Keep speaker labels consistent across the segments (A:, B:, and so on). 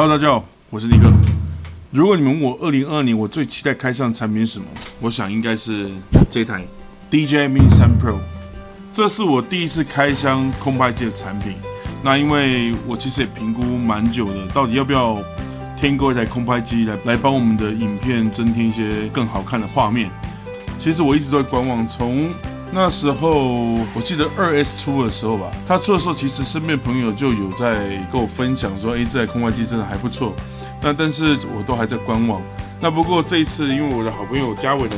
A: Hello，大家好，我是尼克。如果你们问我二零二二年我最期待开箱的产品是什么，我想应该是这台 DJI Mini 3 Pro。这是我第一次开箱空拍机的产品。那因为我其实也评估蛮久的，到底要不要添购一台空拍机来来帮我们的影片增添一些更好看的画面。其实我一直都在观望，从那时候我记得二 S 出的时候吧，它出的时候其实身边朋友就有在跟我分享说，哎，这台空拍机真的还不错。那但是我都还在观望。那不过这一次，因为我的好朋友嘉伟呢，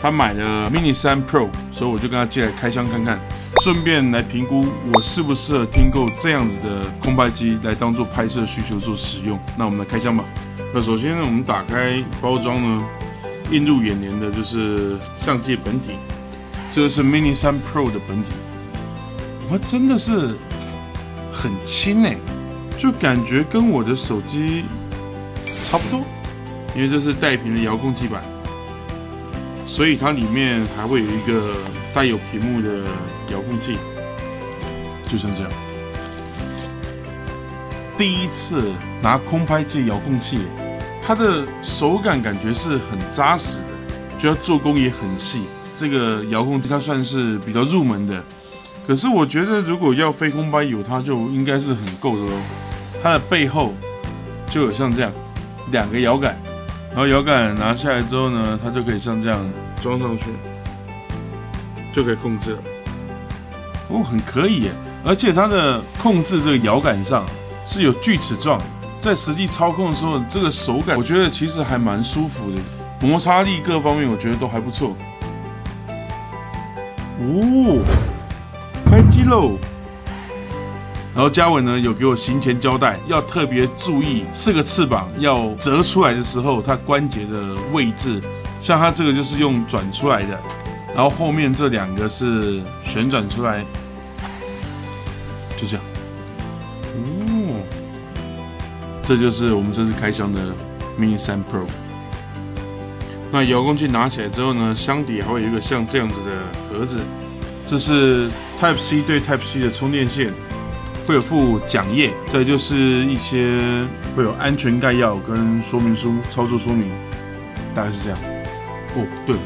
A: 他买了 Mini 3 Pro，所以我就跟他借来开箱看看，顺便来评估我适不适合订购这样子的空拍机来当做拍摄需求做使用。那我们来开箱吧。那首先呢，我们打开包装呢，映入眼帘的就是相机本体，这个是 Mini 3 Pro 的本体，它，真的是很轻哎，就感觉跟我的手机。差不多，因为这是带屏的遥控器板，所以它里面还会有一个带有屏幕的遥控器，就像这样。第一次拿空拍机遥控器，它的手感感觉是很扎实的，觉得做工也很细。这个遥控器它算是比较入门的，可是我觉得如果要飞空拍有它就应该是很够的喽。它的背后就有像这样。两个摇杆，然后摇杆拿下来之后呢，它就可以像这样装上去，就可以控制了。哦，很可以耶！而且它的控制这个摇杆上是有锯齿状，在实际操控的时候，这个手感我觉得其实还蛮舒服的，摩擦力各方面我觉得都还不错。哦，开机喽！然后嘉伟呢有给我行前交代，要特别注意四个翅膀要折出来的时候，它关节的位置，像它这个就是用转出来的，然后后面这两个是旋转出来，就这样。哦，这就是我们这次开箱的 Mini 3 Pro。那遥控器拿起来之后呢，箱底还会有一个像这样子的盒子，这是 Type C 对 Type C 的充电线。会有附讲页，再就是一些会有安全概要跟说明书、操作说明，大概是这样。哦，对，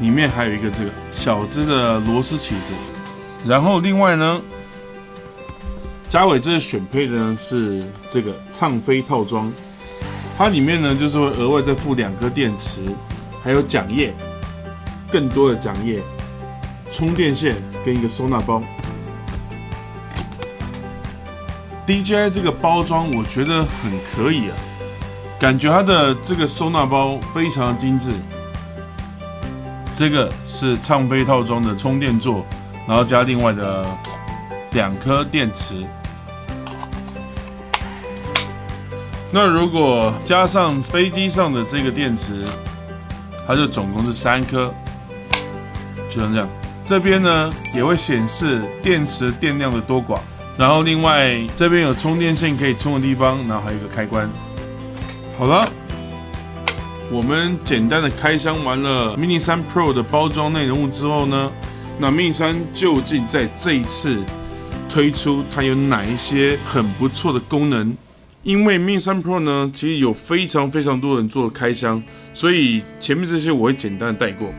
A: 里面还有一个这个小只的螺丝起子。然后另外呢，嘉伟这个选配的呢是这个畅飞套装，它里面呢就是会额外再附两颗电池，还有讲页，更多的讲页，充电线跟一个收纳包。DJI 这个包装我觉得很可以啊，感觉它的这个收纳包非常精致。这个是畅飞套装的充电座，然后加另外的两颗电池。那如果加上飞机上的这个电池，它就总共是三颗，就像这样。这边呢也会显示电池电量的多寡。然后另外这边有充电线可以充的地方，然后还有一个开关。好了，我们简单的开箱完了 Mini 3 Pro 的包装内容物之后呢，那 Mini 3究竟在这一次推出它有哪一些很不错的功能？因为 Mini 3 Pro 呢，其实有非常非常多人做开箱，所以前面这些我会简单的带过。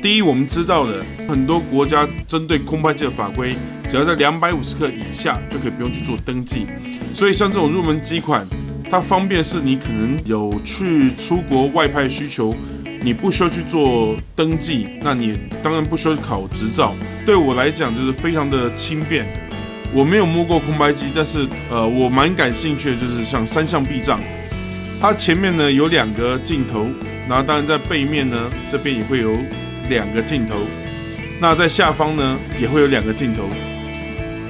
A: 第一，我们知道的很多国家针对空拍机的法规，只要在两百五十克以下就可以不用去做登记。所以像这种入门机款，它方便是你可能有去出国外派需求，你不需要去做登记，那你当然不需要考执照。对我来讲就是非常的轻便。我没有摸过空拍机，但是呃，我蛮感兴趣的，就是像三相避障，它前面呢有两个镜头，然后当然在背面呢这边也会有。两个镜头，那在下方呢也会有两个镜头。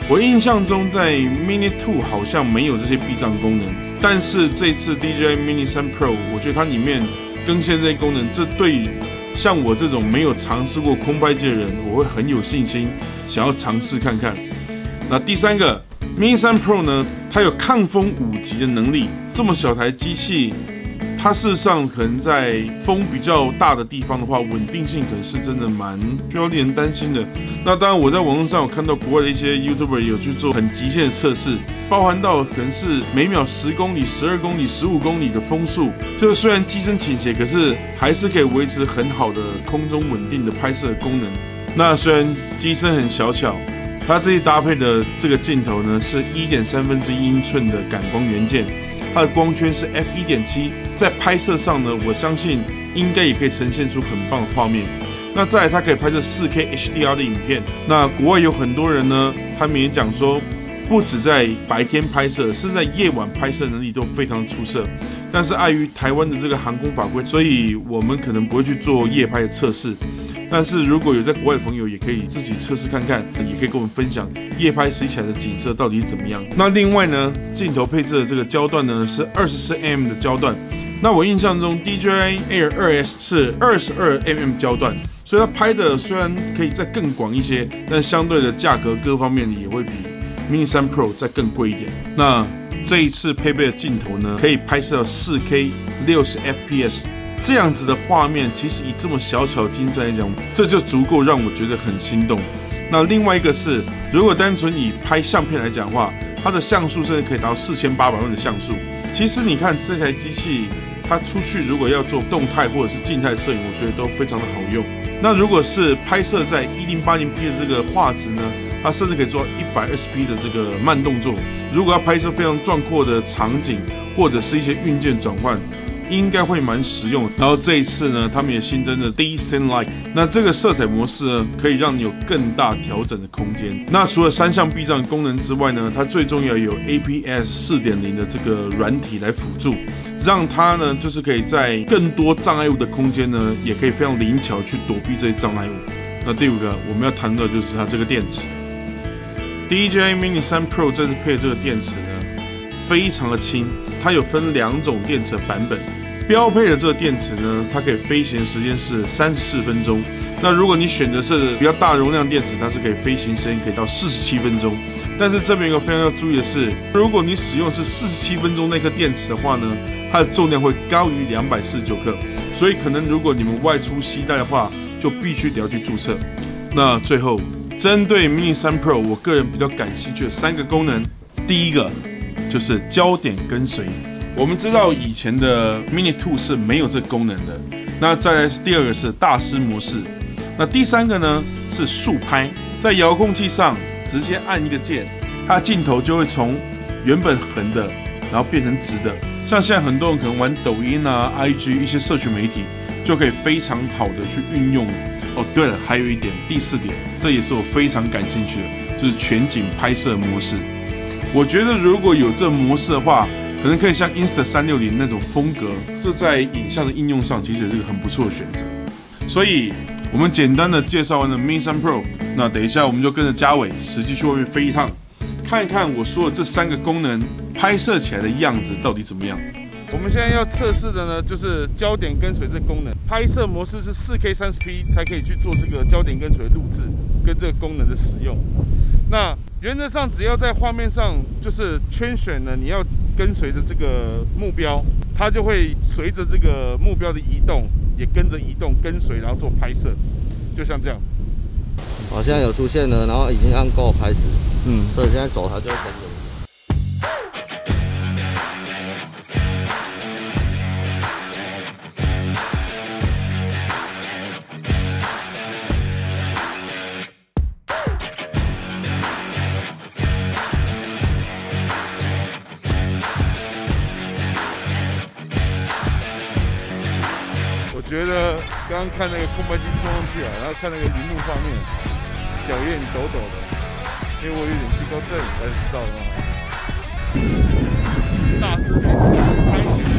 A: 我印象中在 Mini Two 好像没有这些避障功能，但是这次 DJI Mini 3 Pro，我觉得它里面更新这些功能，这对像我这种没有尝试过空拍机的人，我会很有信心，想要尝试看看。那第三个 Mini 3 Pro 呢，它有抗风五级的能力，这么小台机器。它事实上可能在风比较大的地方的话，稳定性可能是真的蛮需要令人担心的。那当然，我在网络上有看到国外的一些 YouTuber 有去做很极限的测试，包含到可能是每秒十公里、十二公里、十五公里的风速，就是虽然机身倾斜，可是还是可以维持很好的空中稳定的拍摄功能。那虽然机身很小巧，它这一搭配的这个镜头呢，是一点三分之一英寸的感光元件。它的光圈是 f 一点七，在拍摄上呢，我相信应该也可以呈现出很棒的画面。那再来，它可以拍摄四 K HDR 的影片。那国外有很多人呢，他们也讲说，不止在白天拍摄，甚至在夜晚拍摄能力都非常出色。但是碍于台湾的这个航空法规，所以我们可能不会去做夜拍的测试。但是如果有在国外的朋友，也可以自己测试看看，也可以跟我们分享夜拍实起来的景色到底怎么样。那另外呢，镜头配置的这个焦段呢是二十四 mm 的焦段。那我印象中 DJI Air 2S 是二十二 mm 焦段，所以它拍的虽然可以再更广一些，但相对的价格各方面也会比 Mini 3 Pro 再更贵一点。那这一次配备的镜头呢，可以拍摄四 K 六十 FPS。这样子的画面，其实以这么小巧精致来讲，这就足够让我觉得很心动。那另外一个是，如果单纯以拍相片来讲的话，它的像素甚至可以达到四千八百万的像素。其实你看这台机器，它出去如果要做动态或者是静态摄影，我觉得都非常的好用。那如果是拍摄在一零八零 P 的这个画质呢，它甚至可以做一百二十 P 的这个慢动作。如果要拍摄非常壮阔的场景，或者是一些运镜转换。应该会蛮实用。然后这一次呢，他们也新增了 Decent Light，那这个色彩模式呢，可以让你有更大调整的空间。那除了三项避障功能之外呢，它最重要有 APS 四点零的这个软体来辅助，让它呢就是可以在更多障碍物的空间呢，也可以非常灵巧去躲避这些障碍物。那第五个我们要谈到就是它这个电池，DJI Mini 3 Pro 这次配这个电池呢，非常的轻，它有分两种电池的版本。标配的这个电池呢，它可以飞行时间是三十四分钟。那如果你选择是比较大容量电池，它是可以飞行时间可以到四十七分钟。但是这边一个非常要注意的是，如果你使用是四十七分钟那颗电池的话呢，它的重量会高于两百四十九克。所以可能如果你们外出携带的话，就必须得要去注册。那最后，针对 Mini 三 Pro，我个人比较感兴趣的三个功能，第一个就是焦点跟随。我们知道以前的 Mini Two 是没有这功能的。那再来第二个是大师模式。那第三个呢是竖拍，在遥控器上直接按一个键，它镜头就会从原本横的，然后变成直的。像现在很多人可能玩抖音啊、IG 一些社群媒体，就可以非常好的去运用。哦，对了，还有一点，第四点，这也是我非常感兴趣的，就是全景拍摄模式。我觉得如果有这模式的话，可能可以像 Insta 三六零那种风格，这在影像的应用上其实是个很不错的选择。所以，我们简单的介绍完了 Mini 3 Pro，那等一下我们就跟着嘉伟实际去外面飞一趟，看一看我说的这三个功能拍摄起来的样子到底怎么样。我们现在要测试的呢，就是焦点跟随这功能，拍摄模式是 4K 30P 才可以去做这个焦点跟随录制跟这个功能的使用。那原则上只要在画面上就是圈选了你要。跟随着这个目标，它就会随着这个目标的移动，也跟着移动，跟随，然后做拍摄，就像这样。
B: 好，现在有出现了，然后已经按 Go 开始。嗯，所以现在走，它就会跟着。
A: 刚刚看那个空白机冲上去啊，然后看那个荧幕画面，脚印抖抖的，因为我有点惧高症，才知道的。大师拍。
B: 拍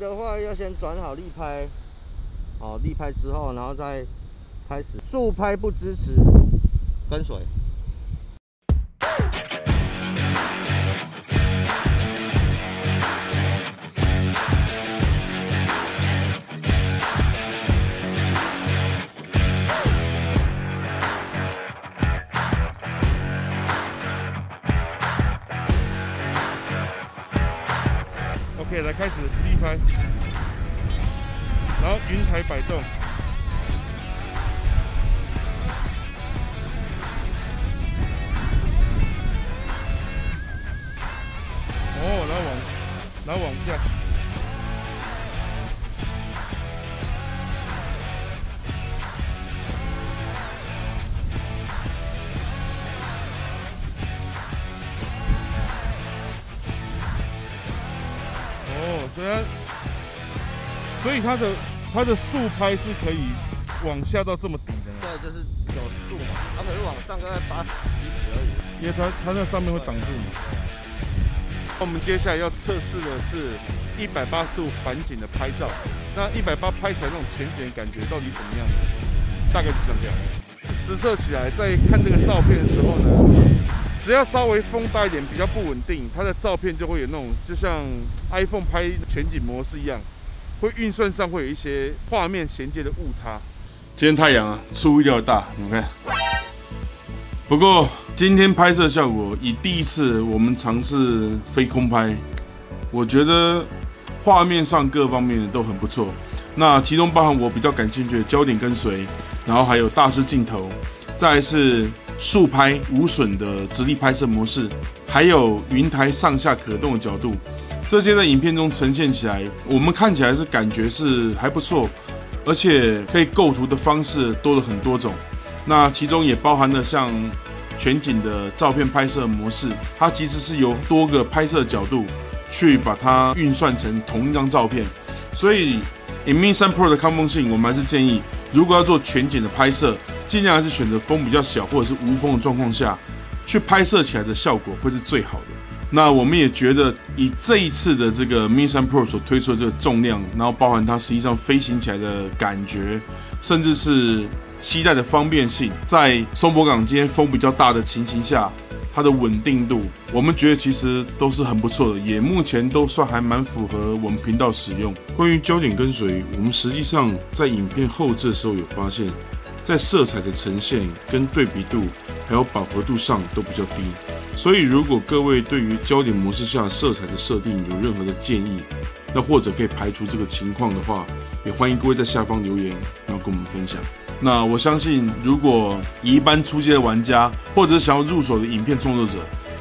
B: 的话要先转好立拍，哦立拍之后，然后再开始竖拍不支持，跟随。
A: 来开始第一拍，然后云台摆动。哦，来往，来往下。所以它的它的速拍是可以往下到这么低的，
B: 对，就是九十度嘛，它可是往上大概八十而已，
A: 因为它它那上面会挡住嘛。我们接下来要测试的是一百八十度反景的拍照，那一百八拍起来那种前景感觉到底怎么样？大概是这样。实测起来，在看这个照片的时候呢，只要稍微风大一点，比较不稳定，它的照片就会有那种就像 iPhone 拍全景模式一样。会运算上会有一些画面衔接的误差。今天太阳啊，出乎意料大，你们看。不过今天拍摄效果，以第一次我们尝试飞空拍，我觉得画面上各方面都很不错。那其中包含我比较感兴趣的焦点跟随，然后还有大师镜头，再是竖拍无损的直立拍摄模式，还有云台上下可动的角度。这些在影片中呈现起来，我们看起来是感觉是还不错，而且可以构图的方式多了很多种。那其中也包含了像全景的照片拍摄模式，它其实是由多个拍摄角度去把它运算成同一张照片。所以，In Mini 3 Pro 的抗风性，我们还是建议，如果要做全景的拍摄，尽量还是选择风比较小或者是无风的状况下去拍摄起来的效果会是最好的。那我们也觉得，以这一次的这个 MIN 3 Pro 所推出的这个重量，然后包含它实际上飞行起来的感觉，甚至是携带的方便性，在松柏港今天风比较大的情形下，它的稳定度，我们觉得其实都是很不错的，也目前都算还蛮符合我们频道使用。关于焦点跟随，我们实际上在影片后置的时候有发现，在色彩的呈现跟对比度，还有饱和度上都比较低。所以，如果各位对于焦点模式下色彩的设定有任何的建议，那或者可以排除这个情况的话，也欢迎各位在下方留言，然后跟我们分享。那我相信，如果一般初阶的玩家，或者想要入手的影片创作者，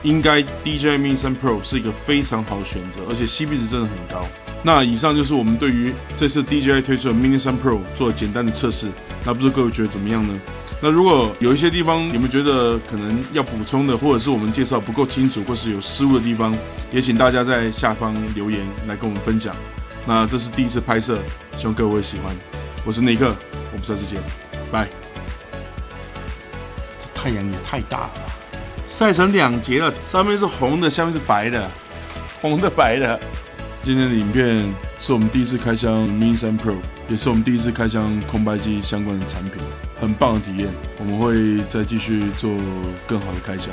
A: 应该 DJI Mini 3 Pro 是一个非常好的选择，而且 CP 值真的很高。那以上就是我们对于这次 DJI 推出的 Mini 3 Pro 做简单的测试。那不知道各位觉得怎么样呢？那如果有一些地方你们觉得可能要补充的，或者是我们介绍不够清楚，或是有失误的地方，也请大家在下方留言来跟我们分享。那这是第一次拍摄，希望各位会喜欢。我是尼克，我们下次见，拜。这太阳也太大了，晒成两截了，上面是红的，下面是白的，红的白的。今天的影片是我们第一次开箱 Mini 3 Pro，也是我们第一次开箱空白机相关的产品。很棒的体验，我们会再继续做更好的开箱，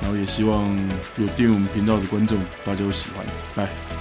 A: 然后也希望有订阅我们频道的观众大家会喜欢，来。